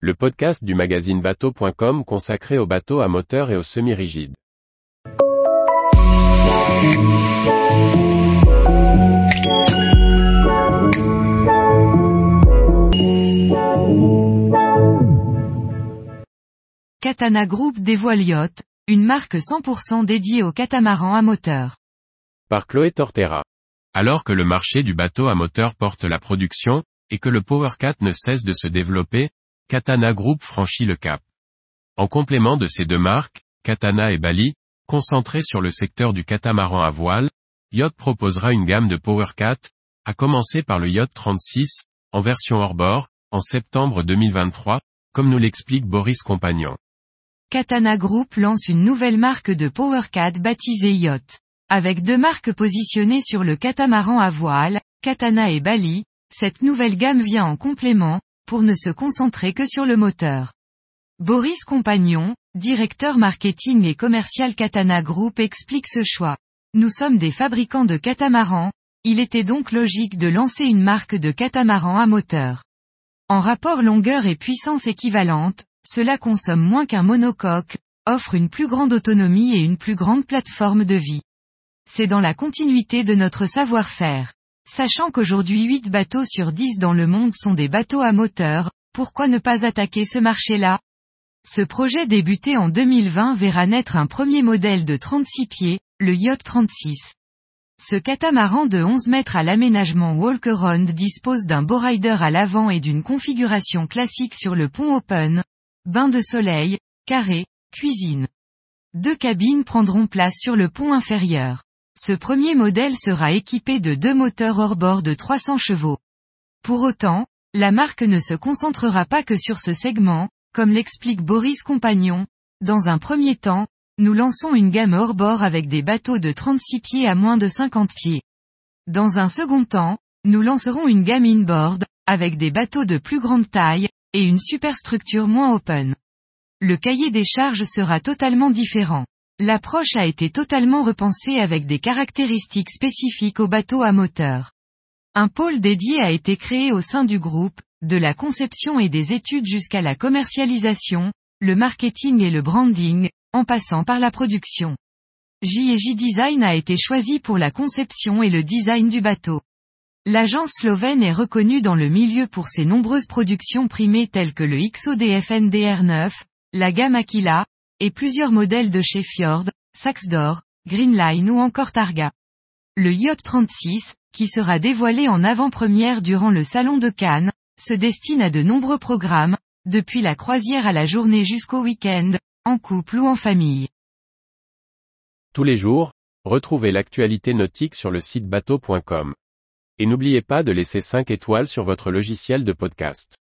le podcast du magazine bateau.com consacré aux bateaux à moteur et aux semi-rigides. Katana Group dévoile Yacht, une marque 100% dédiée aux catamarans à moteur. Par Chloé Tortera. Alors que le marché du bateau à moteur porte la production, et que le PowerCat ne cesse de se développer, Katana Group franchit le cap. En complément de ces deux marques, Katana et Bali, concentrées sur le secteur du catamaran à voile, Yacht proposera une gamme de PowerCat, à commencer par le Yacht 36, en version hors-bord, en septembre 2023, comme nous l'explique Boris Compagnon. Katana Group lance une nouvelle marque de PowerCat baptisée Yacht. Avec deux marques positionnées sur le catamaran à voile, Katana et Bali, cette nouvelle gamme vient en complément, pour ne se concentrer que sur le moteur. Boris Compagnon, directeur marketing et commercial Katana Group explique ce choix. Nous sommes des fabricants de catamarans, il était donc logique de lancer une marque de catamaran à moteur. En rapport longueur et puissance équivalente, cela consomme moins qu'un monocoque, offre une plus grande autonomie et une plus grande plateforme de vie. C'est dans la continuité de notre savoir-faire. Sachant qu'aujourd'hui 8 bateaux sur 10 dans le monde sont des bateaux à moteur, pourquoi ne pas attaquer ce marché-là? Ce projet débuté en 2020 verra naître un premier modèle de 36 pieds, le Yacht 36. Ce catamaran de 11 mètres à l'aménagement Walk-Around dispose d'un bowrider à l'avant et d'une configuration classique sur le pont open, bain de soleil, carré, cuisine. Deux cabines prendront place sur le pont inférieur. Ce premier modèle sera équipé de deux moteurs hors-bord de 300 chevaux. Pour autant, la marque ne se concentrera pas que sur ce segment, comme l'explique Boris Compagnon. Dans un premier temps, nous lançons une gamme hors-bord avec des bateaux de 36 pieds à moins de 50 pieds. Dans un second temps, nous lancerons une gamme inboard, avec des bateaux de plus grande taille, et une superstructure moins open. Le cahier des charges sera totalement différent. L'approche a été totalement repensée avec des caractéristiques spécifiques aux bateaux à moteur. Un pôle dédié a été créé au sein du groupe, de la conception et des études jusqu'à la commercialisation, le marketing et le branding, en passant par la production. J&J Design a été choisi pour la conception et le design du bateau. L'agence slovène est reconnue dans le milieu pour ses nombreuses productions primées telles que le XODF NDR9, la gamme Aquila, et plusieurs modèles de chez Fjord, Saxdor, Greenline ou encore Targa. Le Yacht 36, qui sera dévoilé en avant-première durant le Salon de Cannes, se destine à de nombreux programmes, depuis la croisière à la journée jusqu'au week-end, en couple ou en famille. Tous les jours, retrouvez l'actualité nautique sur le site bateau.com. Et n'oubliez pas de laisser 5 étoiles sur votre logiciel de podcast.